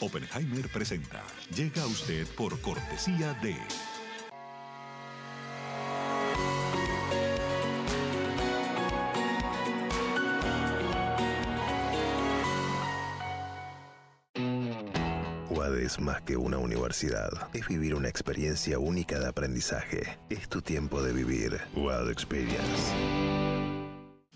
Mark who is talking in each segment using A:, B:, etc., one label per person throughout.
A: Oppenheimer presenta. Llega a usted por cortesía de...
B: Es más que una universidad. Es vivir una experiencia única de aprendizaje. Es tu tiempo de vivir. UAD Experience.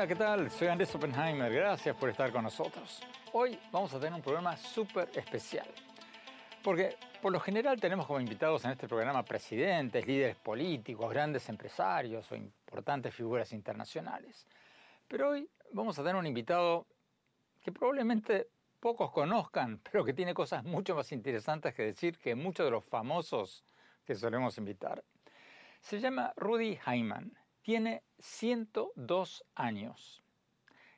C: Hola, ¿qué tal? Soy Andrés Oppenheimer. Gracias por estar con nosotros. Hoy vamos a tener un programa súper especial. Porque por lo general tenemos como invitados en este programa presidentes, líderes políticos, grandes empresarios o importantes figuras internacionales. Pero hoy vamos a tener un invitado que probablemente pocos conozcan, pero que tiene cosas mucho más interesantes que decir que muchos de los famosos que solemos invitar. Se llama Rudy Hyman tiene 102 años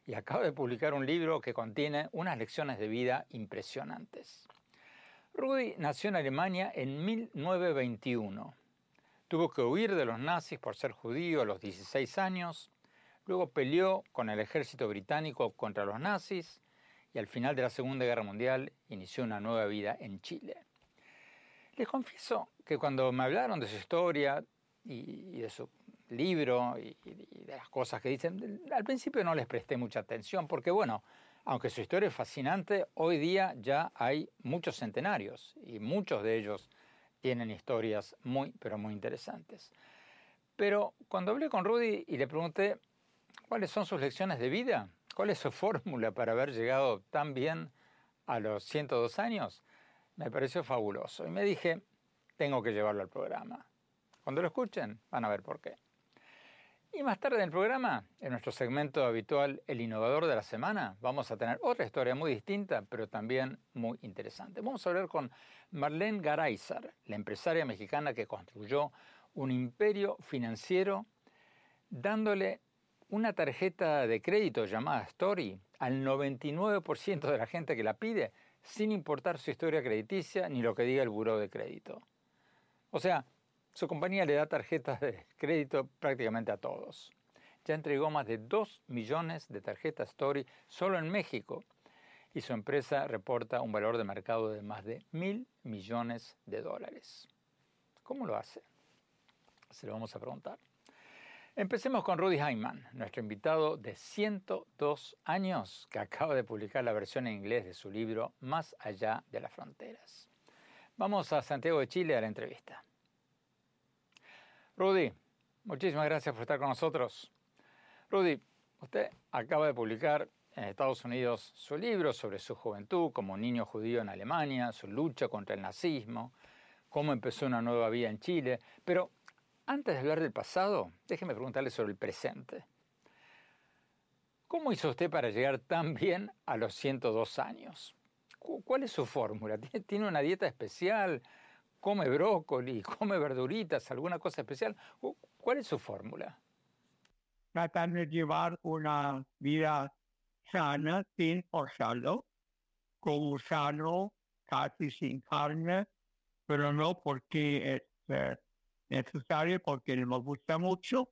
C: y acaba de publicar un libro que contiene unas lecciones de vida impresionantes. Rudy nació en Alemania en 1921. Tuvo que huir de los nazis por ser judío a los 16 años, luego peleó con el ejército británico contra los nazis y al final de la Segunda Guerra Mundial inició una nueva vida en Chile. Les confieso que cuando me hablaron de su historia y de su libro y, de las cosas que dicen, al principio no les presté mucha atención porque, bueno, aunque su historia es fascinante, hoy día ya hay muchos centenarios y muchos de ellos tienen historias muy, pero muy interesantes. Pero cuando hablé con Rudy y le pregunté cuáles son sus lecciones de vida, cuál es su fórmula para haber llegado tan bien a los 102 años, me pareció fabuloso. Y me dije, tengo que llevarlo al programa. Cuando lo escuchen, van a ver por qué. Y más tarde en el programa, en nuestro segmento habitual El Innovador de la Semana, vamos a tener otra historia muy distinta, pero también muy interesante. Vamos a hablar con Marlene Garaizar, la empresaria mexicana que construyó un imperio financiero dándole una tarjeta de crédito llamada Story al 99% de la gente que la pide, sin importar su historia crediticia ni lo que diga el buró de crédito. O sea, su compañía le da tarjetas de crédito prácticamente a todos. Ya entregó más de 2 millones de tarjetas Story solo en México y su empresa reporta un valor de mercado de más de mil millones de dólares. ¿Cómo lo hace? Se lo vamos a preguntar. Empecemos con Rudy Hyman, nuestro invitado de 102 años, que acaba de publicar la versión en inglés de su libro Más allá de las fronteras. Vamos a Santiago de Chile a la entrevista. Rudy, muchísimas gracias por estar con nosotros. Rudy, usted acaba de publicar en Estados Unidos su libro sobre su juventud como niño judío en Alemania, su lucha contra el nazismo, cómo empezó una nueva vida en Chile. Pero antes de hablar del pasado, déjeme preguntarle sobre el presente. ¿Cómo hizo usted para llegar tan bien a los 102 años? ¿Cuál es su fórmula? ¿Tiene una dieta especial? Come brócoli, come verduritas, alguna cosa especial. ¿Cuál es su fórmula?
D: Tratar de llevar una vida sana sin forzarlo, como sano, casi sin carne, pero no porque es eh, necesario, porque me gusta mucho,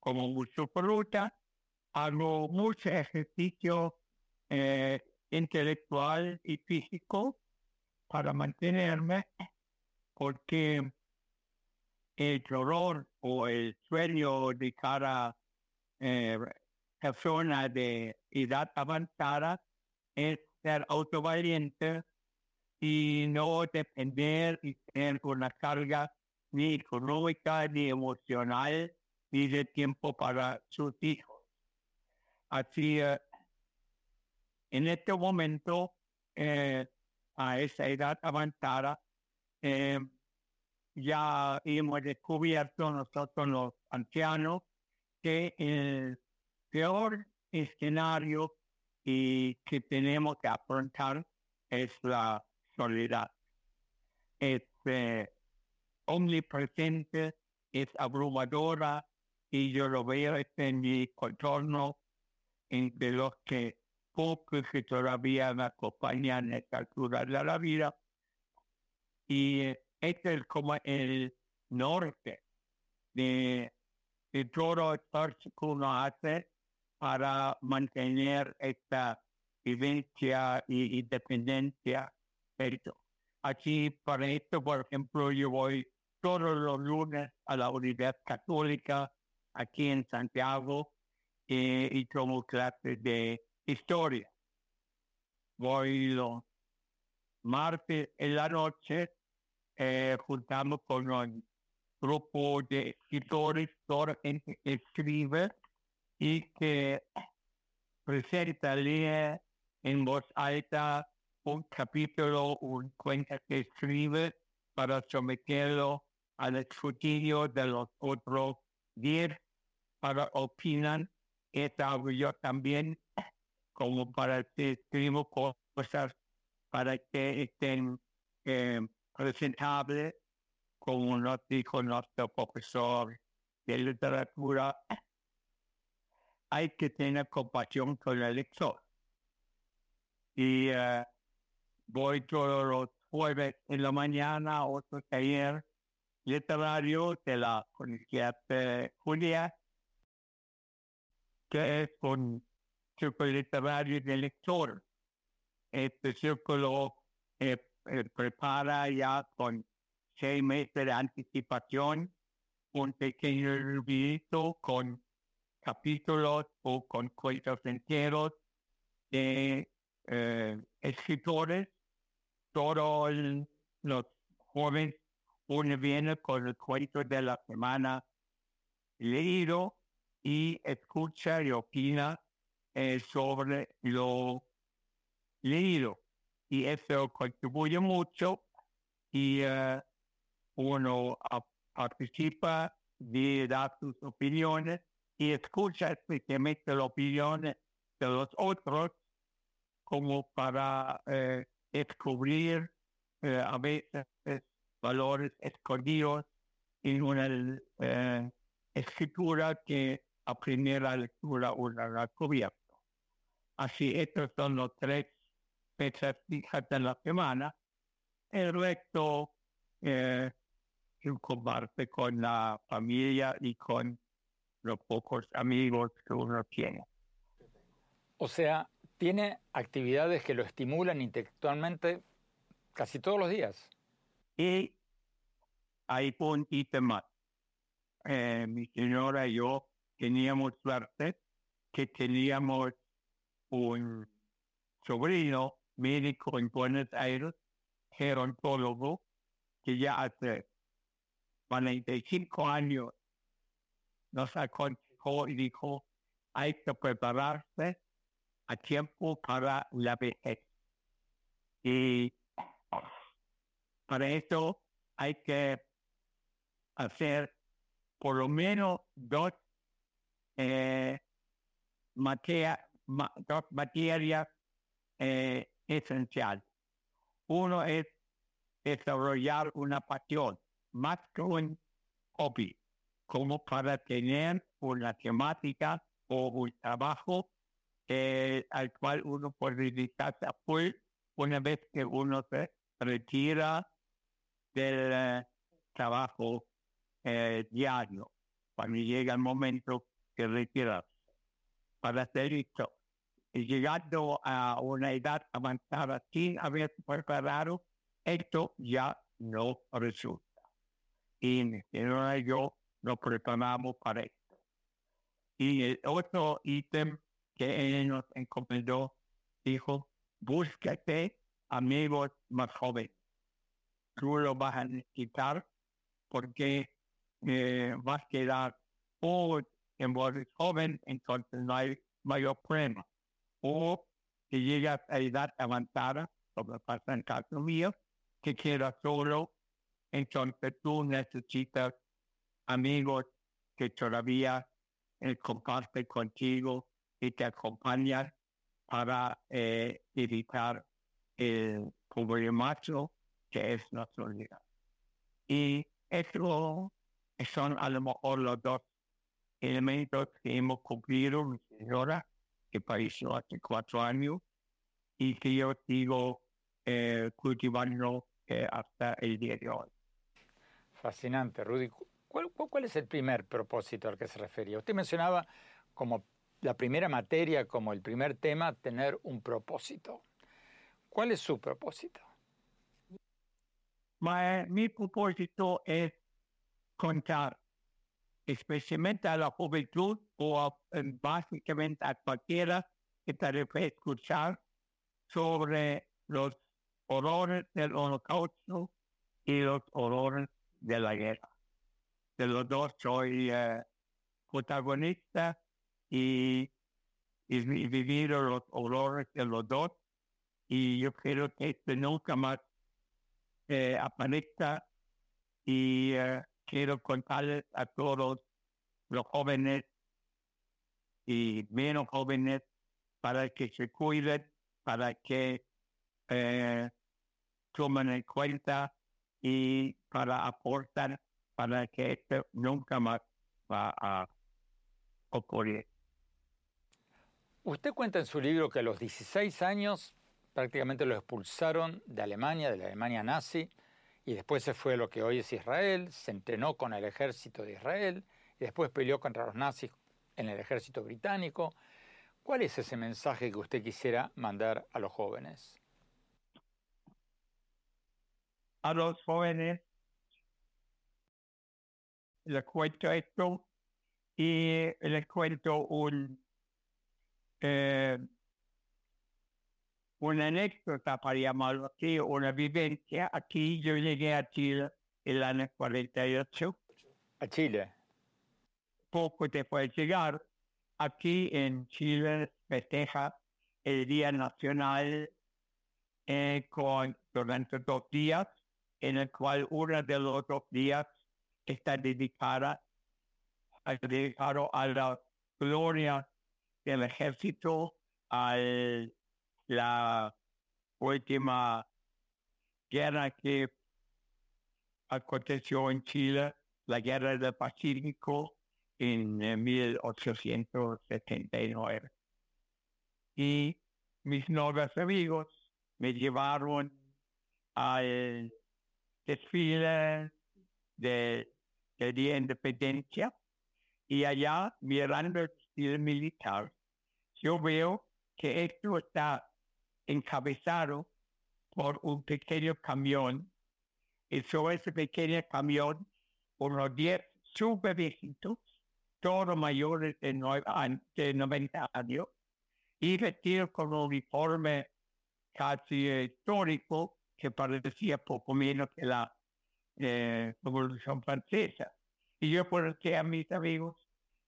D: como mucho fruta, hago mucho ejercicio eh, intelectual y físico para mantenerme porque el dolor o el sueño de cada eh, persona de edad avanzada es ser autovaliente y no depender y tener una carga ni económica, ni emocional, ni de tiempo para sus hijos. Así, eh, en este momento, eh, a esa edad avanzada, eh, ya hemos descubierto nosotros los ancianos que el peor escenario y que tenemos que afrontar es la soledad. Es eh, omnipresente, es abrumadora y yo lo veo en mi contorno entre los que pocos que todavía me acompañan en esta altura de la vida. Y eh, este es como el norte de, todo esfuerzo que uno hace para mantener esta vivencia y independencia. Aquí, para esto, por ejemplo, yo voy todos los lunes a la Universidad Católica aquí en Santiago eh, y tomo clases de historia. Voy los martes en la noche, eh, juntamos con un grupo de escritores, que escribe y que presenta, en voz alta un capítulo, un cuento que escribe para someterlo al escrutinio de los otros diez para opinar. Es algo yo también como para que escribo cosas para que estén eh, presentables, como nos dijo nuestro profesor de literatura, hay que tener compasión con el lector. Y uh, voy todos los jueves en la mañana a otro taller literario de la Universidad de Julia, que es un círculo literario de lector. Este círculo eh, eh, prepara ya con seis meses de anticipación un pequeño librito con capítulos o con cuentos enteros de eh, escritores. Todos los jóvenes uno viene con el cuento de la semana leído y escucha y opina eh, sobre lo leído. Y eso contribuye mucho y uh, uno participa de dar sus opiniones y escucha especialmente las opiniones de los otros como para eh, descubrir eh, a veces valores escondidos en una eh, escritura que a primera lectura uno ha cubierto. Así, estos son los tres fechas fijas de la semana. El resto eh, comparte con la familia y con los pocos amigos que uno tiene.
C: O sea, tiene actividades que lo estimulan intelectualmente casi todos los días.
D: Y hay un ítem más. Eh, mi señora y yo teníamos suerte que teníamos un sobrino médico en Buenos Aires, gerontólogo, que ya hace 45 años nos aconsejó y dijo, hay que prepararse a tiempo para la vejez. Y para eso hay que hacer por lo menos dos, eh, dos materias eh, esenciales. Uno es desarrollar una pasión, más que un hobby, como para tener una temática o un trabajo eh, al cual uno puede dedicarse a una vez que uno se retira del eh, trabajo eh, diario, cuando llega el momento de retirarse. Para hacer esto, y llegando a una edad avanzada sin haber preparado, esto ya no resulta. Y yo nos preparamos para esto. Y el otro ítem que nos encomendó, dijo, búscate amigos más jóvenes. Tú lo vas a necesitar porque eh, vas a quedar o en vos joven, entonces no hay mayor problema. O si llegas a edad avanzada, como pasa en caso mío, que quedas solo, entonces tú necesitas amigos que todavía él comparte contigo y te acompaña para eh, evitar el problemazo que es nuestro vida. Y eso son a lo mejor los dos elementos que hemos cumplido, señora, que falleció hace cuatro años, y que yo sigo eh, cultivando eh, hasta el día de hoy.
C: Fascinante, Rudy. ¿Cuál, ¿Cuál es el primer propósito al que se refería? Usted mencionaba como la primera materia, como el primer tema, tener un propósito. ¿Cuál es su propósito?
D: mi propósito es contar, especialmente a la juventud o básicamente a cualquiera que te escuchar sobre los horrores del holocausto y los horrores de la guerra. De los dos soy eh, protagonista y, y, los horrores de los dos. Y yo creo que esto nunca más eh, aparezca eh, quiero contarles a todos los jóvenes y menos jóvenes para que se cuiden, para que eh, tomen en cuenta y para aportar para que esto nunca más va a ocurrir.
C: Usted cuenta en su libro que a los 16 años prácticamente lo expulsaron de Alemania, de la Alemania nazi, y después se fue a lo que hoy es Israel, se entrenó con el ejército de Israel, y después peleó contra los nazis en el ejército británico. ¿Cuál es ese mensaje que usted quisiera mandar a los jóvenes?
D: A los jóvenes les cuento esto y les cuento un, eh, una anécdota para llamarlo así, una vivencia. Aquí yo llegué a Chile en el año 48.
C: ¿A Chile?
D: Poco después de llegar, aquí en Chile festeja el Día Nacional eh, con, durante dos días, en el cual uno de los dos días está dedicada dedicado a la gloria del ejército, al la última guerra que aconteció en Chile, la guerra del Pacífico en 1879. Y mis novios amigos me llevaron al desfile Día de Independencia y allá mirando el estilo militar, yo veo que esto está encabezado por un pequeño camión y sobre ese pequeño camión unos 10 super viejitos, todos mayores de, 90 años, y vestidos con un uniforme casi histórico que parecía poco menos que la eh, Revolución Francesa. Y yo pregunté a mis amigos,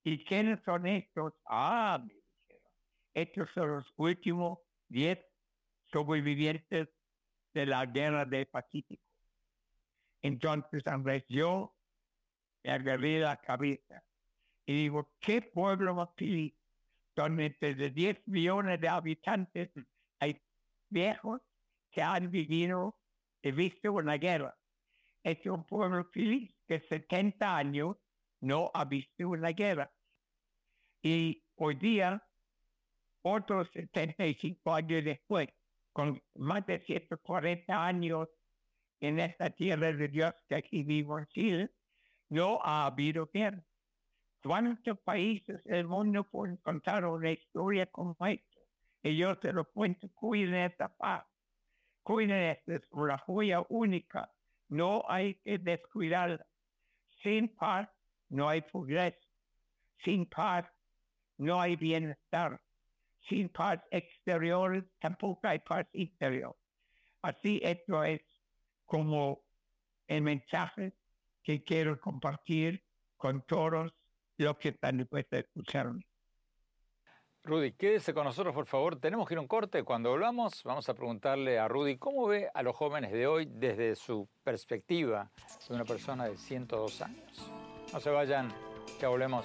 D: ¿y quiénes son estos? Ah, me dijeron, estos son los últimos 10 sobrevivientes de la guerra del Pacífico. Entonces, Andrés, yo me agarré la cabeza y digo, ¿qué pueblo feliz? Donde de 10 millones de habitantes hay viejos que han vivido y visto una guerra. Es un pueblo feliz que 70 años no ha visto una guerra. Y hoy día, otros 75 años después, con más de 140 años en esta tierra de Dios que aquí vivo en Chile, no ha habido guerra. ¿Cuántos países del mundo pueden contar una historia como esta? Y yo te lo cuento, cuiden esta paz. Cuiden esta, es una joya única. No hay que descuidarla. Sin paz no hay progreso. Sin paz no hay bienestar sin paz exterior tampoco hay paz interior. Así esto es como el mensaje que quiero compartir con todos los que están dispuestos a escucharme.
C: Rudy, quédese con nosotros, por favor. Tenemos que ir a un corte. Cuando volvamos, vamos a preguntarle a Rudy cómo ve a los jóvenes de hoy desde su perspectiva de una persona de 102 años. No se vayan, ya volvemos.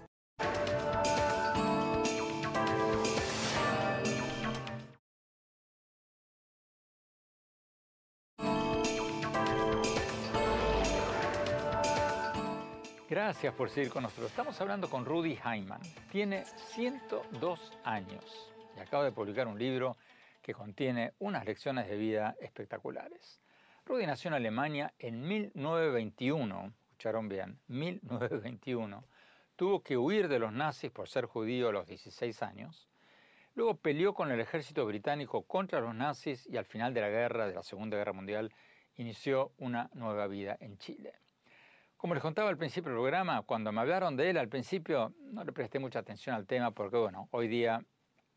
C: Gracias por seguir con nosotros. Estamos hablando con Rudy Heimann. Tiene 102 años y acaba de publicar un libro que contiene unas lecciones de vida espectaculares. Rudy nació en Alemania en 1921, escucharon bien, 1921. Tuvo que huir de los nazis por ser judío a los 16 años. Luego peleó con el ejército británico contra los nazis y al final de la guerra, de la Segunda Guerra Mundial, inició una nueva vida en Chile. Como les contaba al principio del programa, cuando me hablaron de él al principio no le presté mucha atención al tema porque, bueno, hoy día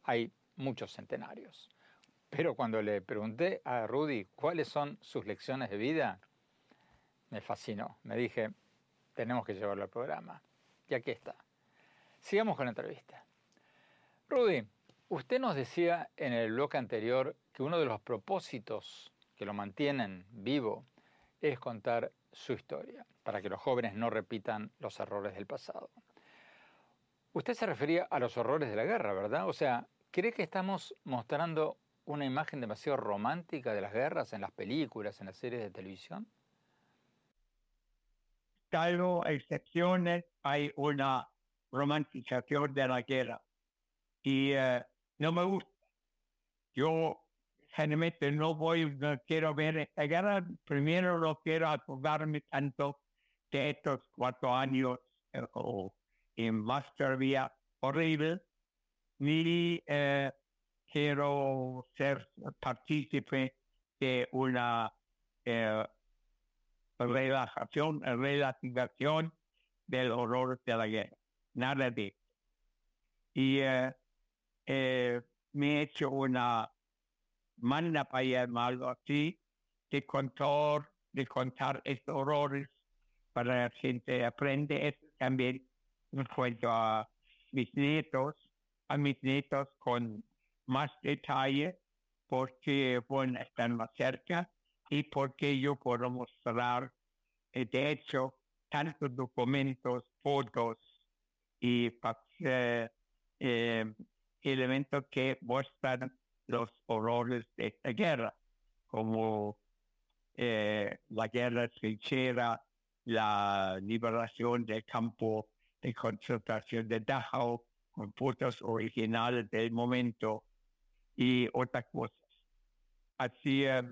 C: hay muchos centenarios. Pero cuando le pregunté a Rudy cuáles son sus lecciones de vida, me fascinó. Me dije, tenemos que llevarlo al programa. Y aquí está. Sigamos con la entrevista. Rudy, usted nos decía en el bloque anterior que uno de los propósitos que lo mantienen vivo es contar su historia, para que los jóvenes no repitan los errores del pasado. Usted se refería a los horrores de la guerra, ¿verdad? O sea, ¿cree que estamos mostrando una imagen demasiado romántica de las guerras en las películas, en las series de televisión?
D: Salvo excepciones, hay una romantización de la guerra. Y eh, no me gusta. Yo generalmente no voy, no quiero ver esta guerra. Primero no quiero acordarme tanto de estos cuatro años eh, en más todavía horrible. Ni eh, quiero ser partícipe de una eh, relajación, relativación del horror de la guerra. Nada de eso. Y eh, eh, me he hecho una manda para llamarlo así, de contar, de contar estos horrores para la gente aprende. Eso también me cuento a mis nietos, a mis nietos con más detalle porque bueno, están más cerca y porque yo puedo mostrar, eh, de hecho, tantos documentos, fotos y eh, eh, elementos que muestran los horrores de esta guerra, como la guerra sincera, la liberación del campo de concentración de Dachau, con fotos originales del momento, y otras cosas. Así, eh,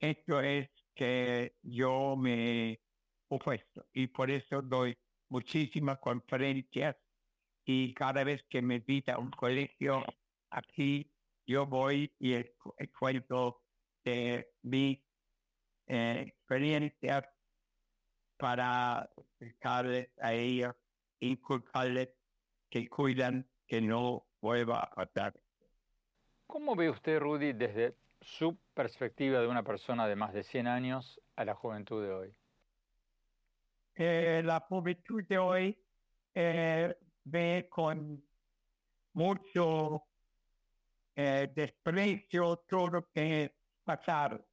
D: esto es que yo me opuesto y por eso doy muchísimas conferencias y cada vez que me invita un colegio aquí, yo voy y cuento de mi eh, experiencia para explicarles a ellos, inculcarles que cuidan que no vuelva a pasar.
C: ¿Cómo ve usted, Rudy, desde su perspectiva de una persona de más de 100 años a la juventud de hoy?
D: Eh, la juventud de hoy eh, ve con mucho eh, desprecio todo lo que pasar.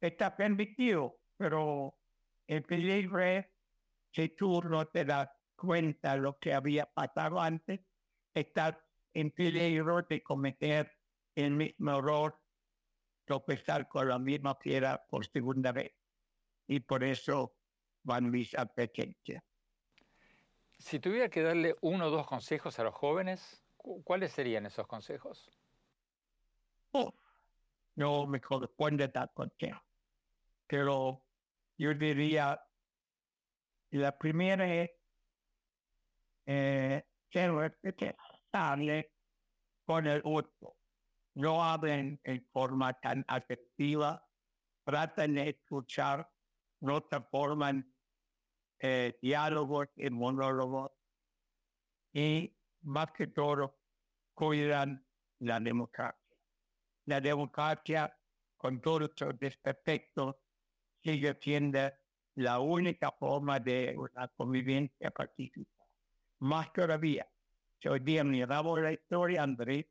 D: Está permitido, pero el peligro es que tú no te das cuenta de lo que había pasado antes, estás en peligro de cometer el mismo error, tropezar con la misma piedra por segunda vez. Y por eso van mis advertencias.
C: Si tuviera que darle uno o dos consejos a los jóvenes, ¿cuáles serían esos consejos?
D: No me corresponde dar consejo. Pero yo diría, la primera es eh, con el otro no hablen en forma tan afectiva, tratan de escuchar, no se forman eh, diálogos y monólogos, y más que todo cuidan la democracia. La democracia, con todos sus desperfectos, sigue siendo la única forma de una convivencia pacífica. Más todavía, si hoy día miramos la historia, Andrés,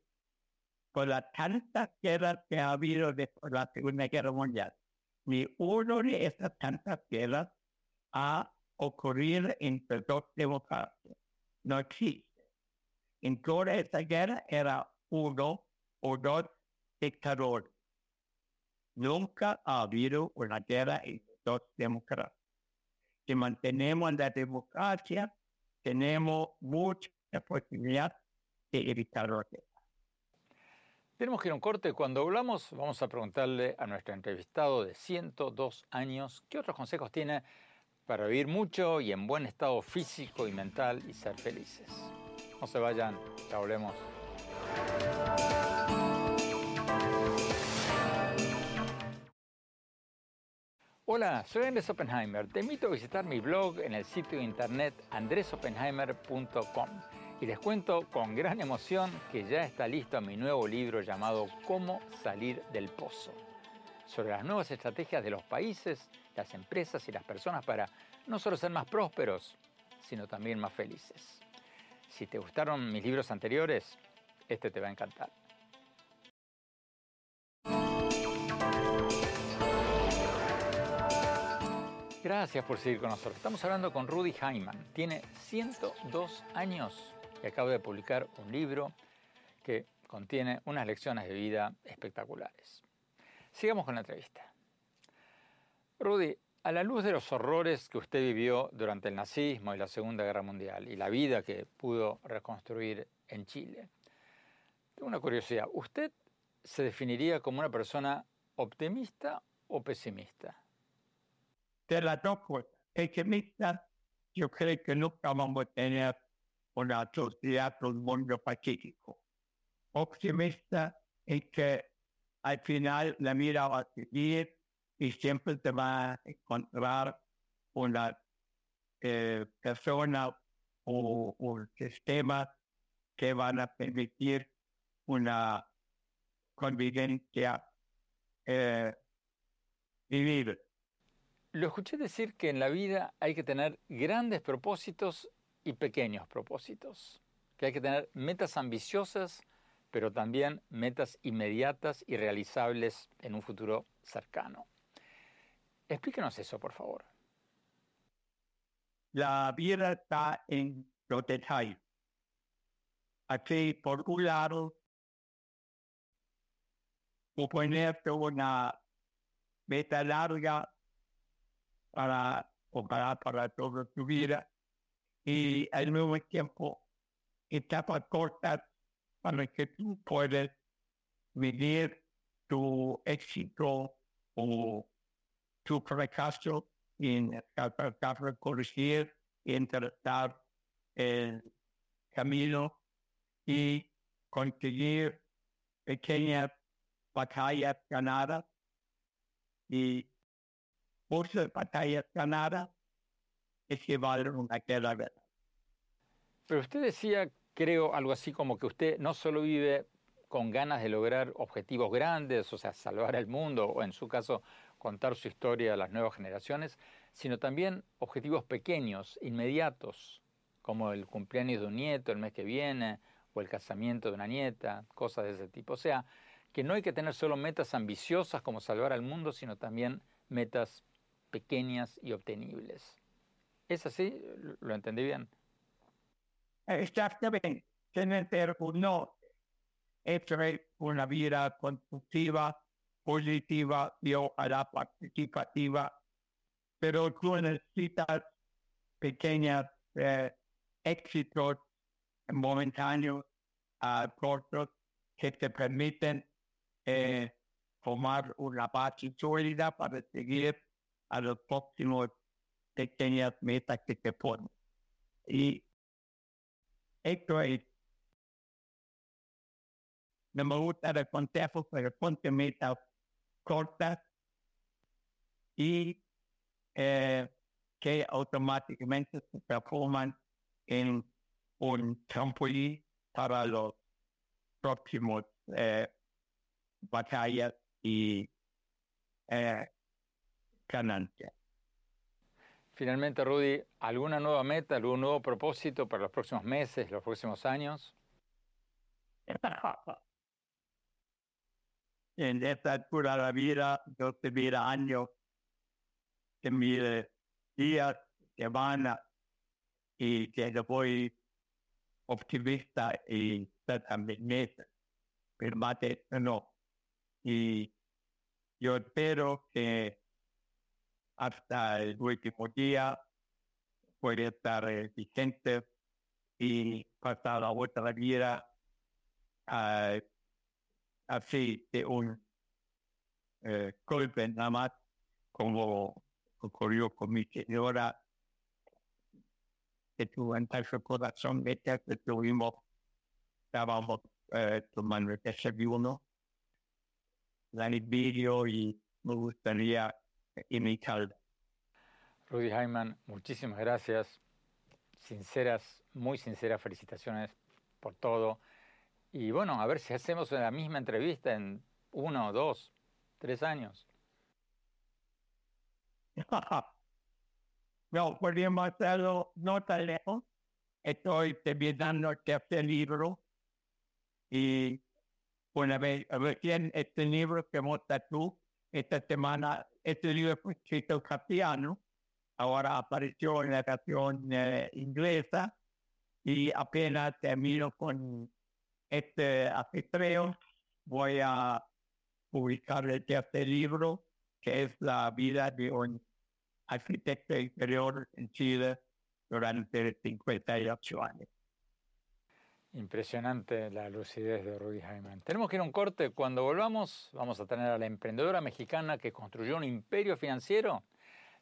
D: con las tantas guerras que ha habido después de la Segunda Guerra Mundial, ni uno de esas tantas guerras ha ocurrido entre dos democracias. No existe. En toda esa guerra era uno o dos dictadores. Nunca ha habido una guerra entre dos democracias. Si mantenemos la democracia, tenemos mucha posibilidad de evitar la guerra.
C: Tenemos que ir a un corte. Cuando hablamos, vamos a preguntarle a nuestro entrevistado de 102 años qué otros consejos tiene para vivir mucho y en buen estado físico y mental y ser felices. No se vayan, ya volvemos. Hola, soy Andrés Oppenheimer. Te invito a visitar mi blog en el sitio internet andresoppenheimer.com y les cuento con gran emoción que ya está listo mi nuevo libro llamado Cómo salir del pozo, sobre las nuevas estrategias de los países, las empresas y las personas para no solo ser más prósperos, sino también más felices. Si te gustaron mis libros anteriores, este te va a encantar. Gracias por seguir con nosotros. Estamos hablando con Rudy Hyman. Tiene 102 años y acaba de publicar un libro que contiene unas lecciones de vida espectaculares. Sigamos con la entrevista. Rudy, a la luz de los horrores que usted vivió durante el nazismo y la Segunda Guerra Mundial y la vida que pudo reconstruir en Chile, tengo una curiosidad. ¿Usted se definiría como una persona optimista o pesimista?
D: De las dos cosas. Pesimista, yo creo que nunca vamos a tener una sociedad, un mundo pacífico. Optimista es que al final la vida va a seguir y siempre te va a encontrar una eh, persona o un sistema que van a permitir una convivencia eh, vivir.
C: Lo escuché decir que en la vida hay que tener grandes propósitos y pequeños propósitos, que hay que tener metas ambiciosas, pero también metas inmediatas y realizables en un futuro cercano. Explíquenos eso, por favor.
D: La vida está en los detalles. Aquí, por un lado, ponerte una meta larga para comparar para toda tu vida. Y al mismo tiempo etapas cortas para que tú puedas vivir tu éxito o tu fracaso en tratar corregir y enderezar el camino y conseguir pequeñas batallas ganadas. Y muchas batallas ganadas equivalen a una guerra.
C: Pero usted decía, creo, algo así como que usted no solo vive con ganas de lograr objetivos grandes, o sea, salvar el mundo, o en su caso, contar su historia a las nuevas generaciones, sino también objetivos pequeños, inmediatos, como el cumpleaños de un nieto el mes que viene, o el casamiento de una nieta, cosas de ese tipo. O sea, que no hay que tener solo metas ambiciosas como salvar al mundo, sino también metas pequeñas y obtenibles. ¿Es así? ¿Lo entendí bien?
D: Exactamente. Tener. Esto es una vida constructiva, positiva y ojalá participativa. Pero tú necesitas pequeños eh, éxitos momentáneos, uh, cortos, que te permiten eh, formar una base sólida para seguir a los próximos pequeñas metas que te ponen. Y esto es, no me gusta el consejo, pero ponte metas cortas y eh, que automáticamente se transforman en un trampolín para los próximos eh, batallas y eh, ganancias.
C: Finalmente, Rudy, ¿alguna nueva meta, algún nuevo propósito para los próximos meses, los próximos años?
D: en esta altura de la vida, yo te mira años, te mire días, semanas, y que yo voy optimista y también pero más no. Y yo espero que hasta el último día pueda estar eh, vigente y pasar la otra vida uh, así de un eh, golpe nada más como ocurrió con mi señora que tuvo en su corazón mientras que tuvimos estábamos eh, tomando el desayuno. La vídeo y me gustaría imitar
C: Rudy Hyman, muchísimas gracias. Sinceras, muy sinceras felicitaciones por todo. Y bueno, a ver si hacemos la misma entrevista en uno, dos, tres años.
D: no, podríamos hacerlo no tan lejos. Estoy terminando el tercer libro y bueno, recién este libro que muestras tú esta semana, este libro fue escrito castellano, ahora apareció en la versión eh, inglesa y apenas termino con este afitreo, voy a publicar el tercer libro, que es la vida de un arquitecto interior en Chile durante 58 años.
C: Impresionante la lucidez de Rudy Hyman. Tenemos que ir a un corte. Cuando volvamos, vamos a tener a la emprendedora mexicana que construyó un imperio financiero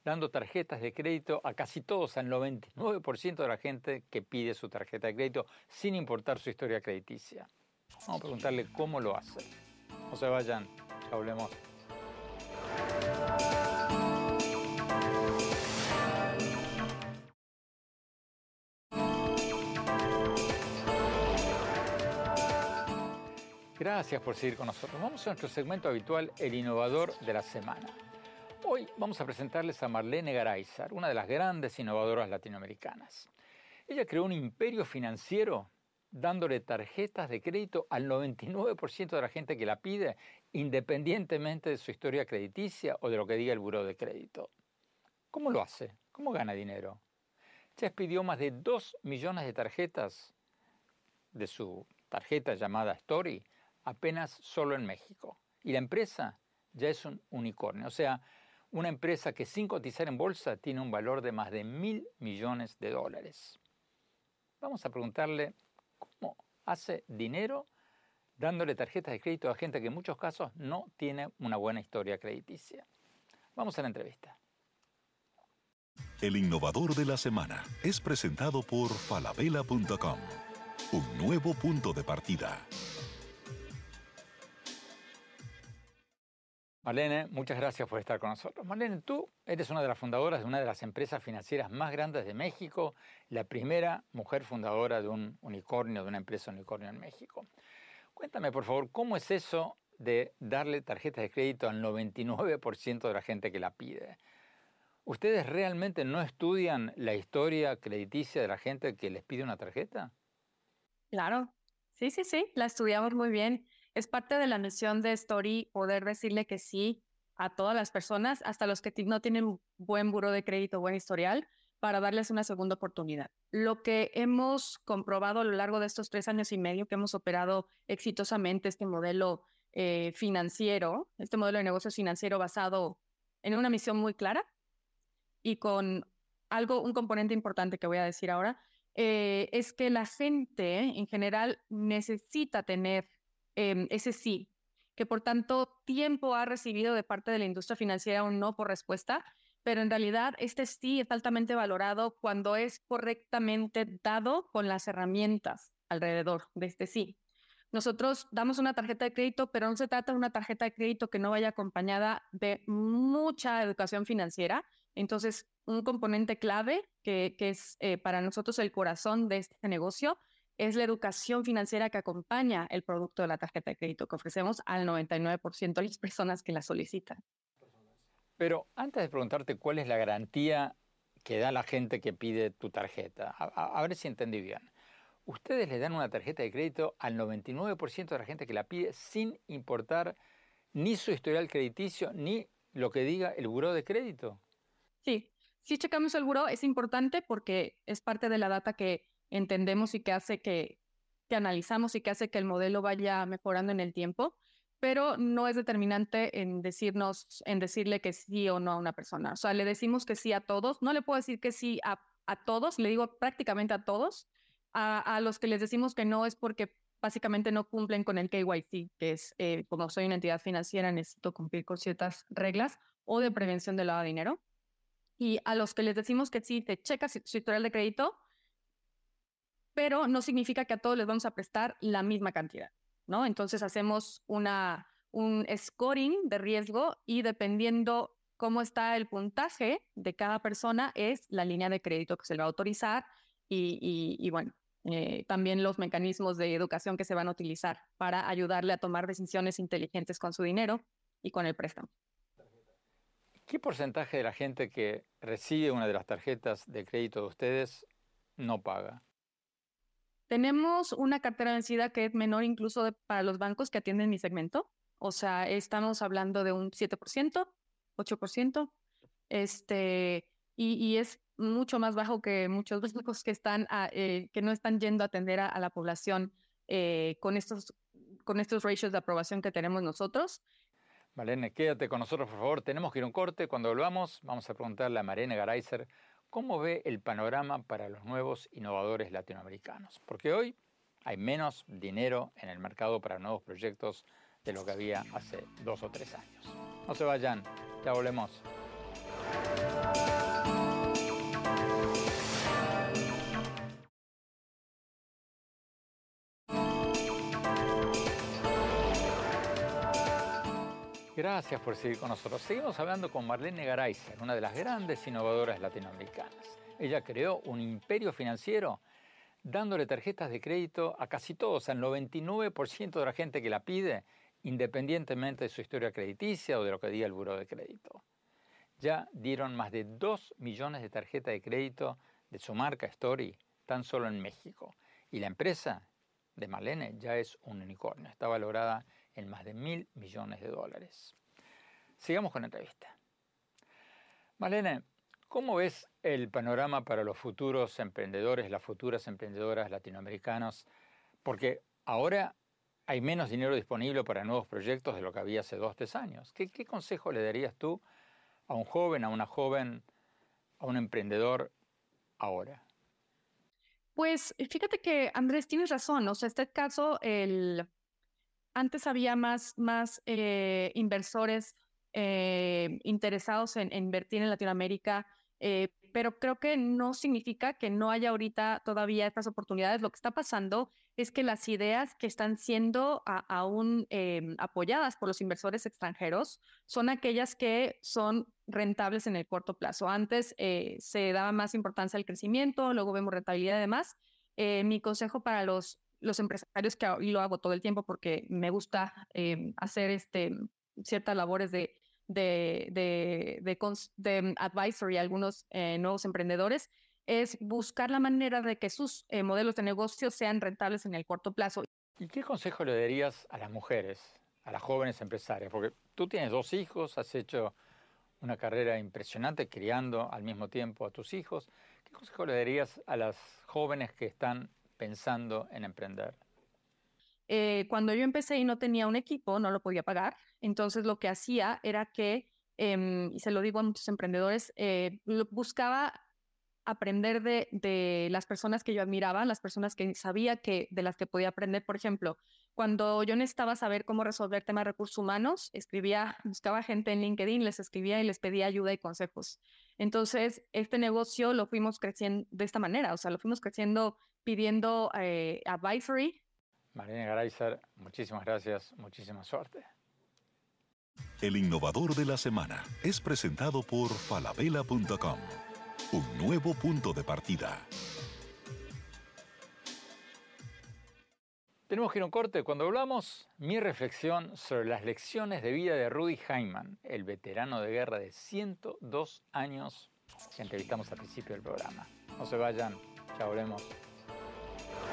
C: dando tarjetas de crédito a casi todos, al 99% de la gente que pide su tarjeta de crédito sin importar su historia crediticia. Vamos a preguntarle cómo lo hace. No se vayan, ya hablemos. Gracias por seguir con nosotros. Vamos a nuestro segmento habitual, el innovador de la semana. Hoy vamos a presentarles a Marlene Garayzar, una de las grandes innovadoras latinoamericanas. Ella creó un imperio financiero dándole tarjetas de crédito al 99% de la gente que la pide, independientemente de su historia crediticia o de lo que diga el buró de crédito. ¿Cómo lo hace? ¿Cómo gana dinero? Ya pidió más de 2 millones de tarjetas de su tarjeta llamada Story apenas solo en México. Y la empresa ya es un unicornio. O sea, una empresa que sin cotizar en bolsa tiene un valor de más de mil millones de dólares. Vamos a preguntarle cómo hace dinero dándole tarjetas de crédito a gente que en muchos casos no tiene una buena historia crediticia. Vamos a la entrevista.
A: El innovador de la semana es presentado por falabella.com, un nuevo punto de partida.
C: Marlene, muchas gracias por estar con nosotros. Marlene, tú eres una de las fundadoras de una de las empresas financieras más grandes de México, la primera mujer fundadora de un unicornio, de una empresa unicornio en México. Cuéntame, por favor, ¿cómo es eso de darle tarjetas de crédito al 99% de la gente que la pide? ¿Ustedes realmente no estudian la historia crediticia de la gente que les pide una tarjeta?
E: Claro, sí, sí, sí, la estudiamos muy bien es parte de la misión de Story poder decirle que sí a todas las personas, hasta los que no tienen buen buro de crédito, buen historial, para darles una segunda oportunidad. Lo que hemos comprobado a lo largo de estos tres años y medio que hemos operado exitosamente este modelo eh, financiero, este modelo de negocio financiero basado en una misión muy clara y con algo, un componente importante que voy a decir ahora, eh, es que la gente en general necesita tener Em, ese sí, que por tanto tiempo ha recibido de parte de la industria financiera un no por respuesta, pero en realidad este sí es altamente valorado cuando es correctamente dado con las herramientas alrededor de este sí. Nosotros damos una tarjeta de crédito, pero no se trata de una tarjeta de crédito que no vaya acompañada de mucha educación financiera, Entonces, un componente clave que, es eh, para nosotros el corazón de este negocio es la educación financiera que acompaña el producto de la tarjeta de crédito que ofrecemos al 99% de las personas que la solicitan.
C: Pero antes de preguntarte cuál es la garantía que da la gente que pide tu tarjeta, a, ver si entendí bien. Ustedes le dan una tarjeta de crédito al 99% de la gente que la pide sin importar ni su historial crediticio ni lo que diga el buró de crédito.
E: Sí, si checamos el buró, es importante porque es parte de la data que entendemos y que hace que, que analizamos y que hace que el modelo vaya mejorando en el tiempo pero no es determinante en decirnos, en decirle que sí o no a una persona. O sea, le decimos que sí a todos. No le puedo decir que sí a, todos, le digo prácticamente a todos. A, los que les decimos que no es porque básicamente no cumplen con el KYC, que es eh, como soy una entidad financiera, necesito cumplir con ciertas reglas o de prevención del lavado de dinero. Y a los que les decimos que sí, te checas su historial de crédito, pero no significa que a todos les vamos a prestar la misma cantidad. ¿no? Entonces hacemos una, un scoring de riesgo y dependiendo cómo está el puntaje de cada persona es la línea de crédito que se le va a autorizar y, bueno, eh, también los mecanismos de educación que se van a utilizar para ayudarle a tomar decisiones inteligentes con su dinero y con el préstamo.
C: ¿Qué porcentaje de la gente que recibe una de las tarjetas de crédito de ustedes no paga?
E: Tenemos una cartera vencida que es menor incluso para los bancos que atienden mi segmento. O sea, estamos hablando de un 7%, 8%, este, y, es mucho más bajo que muchos bancos que, están eh, que no están yendo a atender a, la población eh, con, estos, con estos ratios de aprobación que tenemos nosotros.
C: Malene, quédate con nosotros, por favor. Tenemos que ir a un corte. Cuando volvamos, vamos a preguntarle a Marene Garaiser ¿Cómo ve el panorama para los nuevos innovadores latinoamericanos? Porque hoy hay menos dinero en el mercado para nuevos proyectos de lo que había hace dos o tres años. No se vayan, ya volvemos. Gracias por seguir con nosotros. Seguimos hablando con Marlene Garayza, una de las grandes innovadoras latinoamericanas. Ella creó un imperio financiero dándole tarjetas de crédito a casi todos, al 99% de la gente que la pide, independientemente de su historia crediticia o de lo que diga el buro de crédito. Ya dieron más de 2 millones de tarjetas de crédito de su marca Story, tan solo en México. Y la empresa de Marlene ya es un unicornio, está valorada en más de mil millones de dólares. Sigamos con la entrevista. Malena, ¿cómo ves el panorama para los futuros emprendedores, las futuras emprendedoras latinoamericanas? Porque ahora hay menos dinero disponible para nuevos proyectos de lo que había hace dos, tres años. ¿Qué, qué consejo le darías tú a un joven, a una joven, a un emprendedor ahora?
E: Pues fíjate que Andrés tienes razón, o sea, este caso, el, antes había más, más eh, inversores eh, interesados en, invertir en Latinoamérica, eh, pero creo que no significa que no haya ahorita todavía estas oportunidades. Lo que está pasando es que las ideas que están siendo aún apoyadas por los inversores extranjeros son aquellas que son rentables en el corto plazo. Antes se daba más importancia al crecimiento, luego vemos rentabilidad y demás. mi consejo para los los empresarios que lo hago todo el tiempo porque me gusta em, hacer este, ciertas labores de, de, de, de, advisory a algunos eh, nuevos emprendedores, es buscar la manera de que sus eh, modelos de negocio sean rentables en el corto plazo.
C: ¿Y qué consejo le darías a las mujeres, a las jóvenes empresarias? Porque tú tienes dos hijos, has hecho una carrera impresionante criando al mismo tiempo a tus hijos. ¿Qué consejo le darías a las jóvenes que están pensando en emprender?
E: Eh, cuando yo empecé y no tenía un equipo, no lo podía pagar. Entonces lo que hacía era que, em, y se lo digo a muchos emprendedores, eh, buscaba aprender de, de, las personas que yo admiraba, las personas que sabía que de las que podía aprender. Por ejemplo, cuando yo necesitaba saber cómo resolver temas de recursos humanos, escribía, buscaba gente en LinkedIn, les escribía y les pedía ayuda y consejos. Entonces, este negocio lo fuimos creciendo de esta manera, o sea, lo fuimos creciendo pidiendo eh, advisory.
C: Marina Garayzer, muchísimas gracias, muchísima suerte.
A: El innovador de la semana es presentado por falabella.com. Un nuevo punto de partida.
C: Tenemos que ir a un corte. Cuando hablamos, mi reflexión sobre las lecciones de vida de Rudy Heimann, el veterano de guerra de 102 años que entrevistamos al principio del programa. No se vayan, ya volvemos.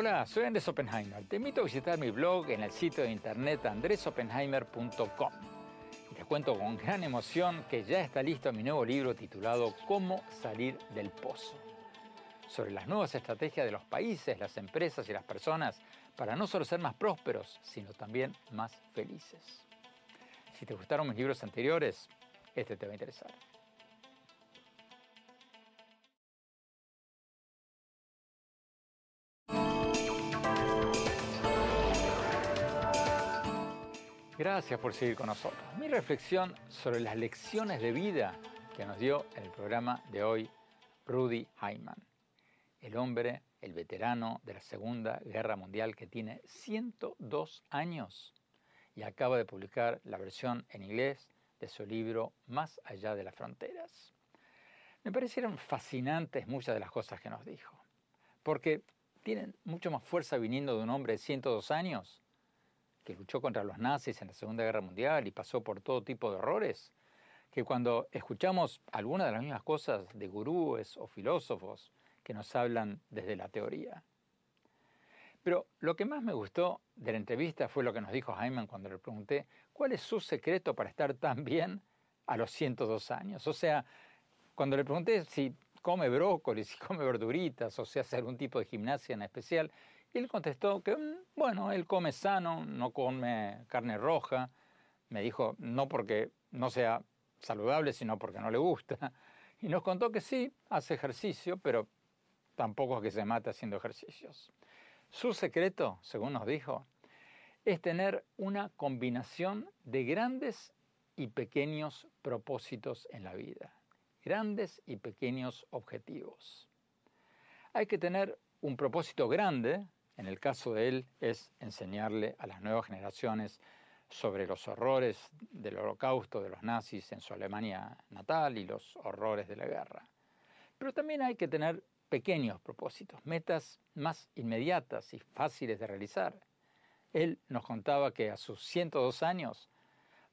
C: Hola, soy Andrés Oppenheimer. Te invito a visitar mi blog en el sitio de internet andresoppenheimer.com. Y te cuento con gran emoción que ya está listo mi nuevo libro titulado Cómo salir del pozo. Sobre las nuevas estrategias de los países, las empresas y las personas para no solo ser más prósperos, sino también más felices. Si te gustaron mis libros anteriores, este te va a interesar. Gracias por seguir con nosotros. Mi reflexión sobre las lecciones de vida que nos dio en el programa de hoy Rudy Hyman, el hombre, el veterano de la Segunda Guerra Mundial que tiene 102 años y acaba de publicar la versión en inglés de su libro Más allá de las fronteras. Me parecieron fascinantes muchas de las cosas que nos dijo, porque tienen mucho más fuerza viniendo de un hombre de 102 años que luchó contra los nazis en la Segunda Guerra Mundial y pasó por todo tipo de horrores, que cuando escuchamos algunas de las mismas cosas de gurúes o filósofos que nos hablan desde la teoría. Pero lo que más me gustó de la entrevista fue lo que nos dijo Hyman cuando le pregunté cuál es su secreto para estar tan bien a los 102 años. O sea, cuando le pregunté si come brócoli, si come verduritas o si hace algún tipo de gimnasia en especial, y él contestó que, mm, bueno, él come sano, no come carne roja. Me dijo, no porque no sea saludable, sino porque no le gusta. Y nos contó que sí, hace ejercicio, pero tampoco es que se mate haciendo ejercicios. Su secreto, según nos dijo, es tener una combinación de grandes y pequeños propósitos en la vida, grandes y pequeños objetivos. Hay que tener un propósito grande, en el caso de él es enseñarle a las nuevas generaciones sobre los horrores del holocausto de los nazis en su Alemania natal y los horrores de la guerra. Pero también hay que tener pequeños propósitos, metas más inmediatas y fáciles de realizar. Él nos contaba que a sus 102 años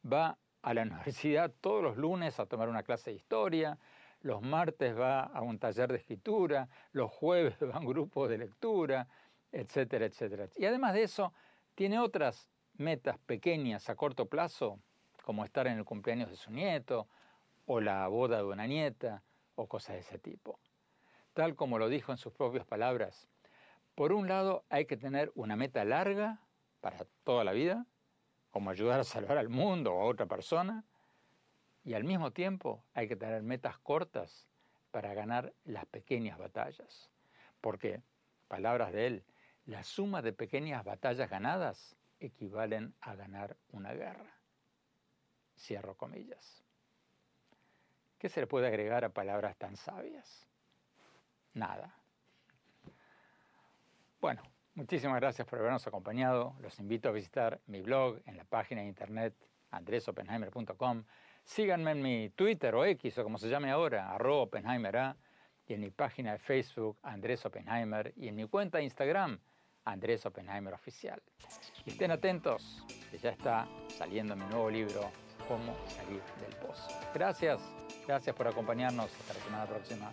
C: va a la universidad todos los lunes a tomar una clase de historia, los martes va a un taller de escritura, los jueves va a un grupo de lectura, etcétera, etcétera. Y además de eso, tiene otras metas pequeñas a corto plazo, como estar en el cumpleaños de su nieto, o la boda de una nieta, o cosas de ese tipo. Tal como lo dijo en sus propias palabras, por un lado hay que tener una meta larga para toda la vida, como ayudar a salvar al mundo o a otra persona, y al mismo tiempo hay que tener metas cortas para ganar las pequeñas batallas. Porque, palabras de él, la suma de pequeñas batallas ganadas equivalen a ganar una guerra. Cierro comillas. ¿Qué se le puede agregar a palabras tan sabias? Nada. Bueno, muchísimas gracias por habernos acompañado. Los invito a visitar mi blog en la página de internet andresopenheimer.com. Síganme en mi Twitter o X o como se llame ahora, arroba Oppenheimer y en mi página de Facebook, Andrés Oppenheimer, y en mi cuenta de Instagram, Andrés Oppenheimer Oficial. Y estén atentos, que ya está saliendo mi nuevo libro, Cómo salir del pozo. Gracias, gracias por acompañarnos. Hasta la semana próxima.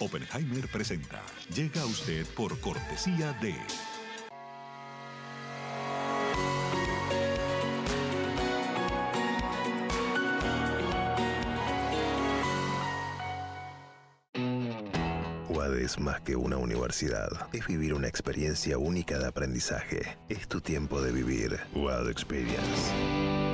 A: Oppenheimer presenta. Llega a usted por cortesía de...
B: que una universidad. Es vivir una experiencia única de aprendizaje. Es tu tiempo de vivir. UAD Experience.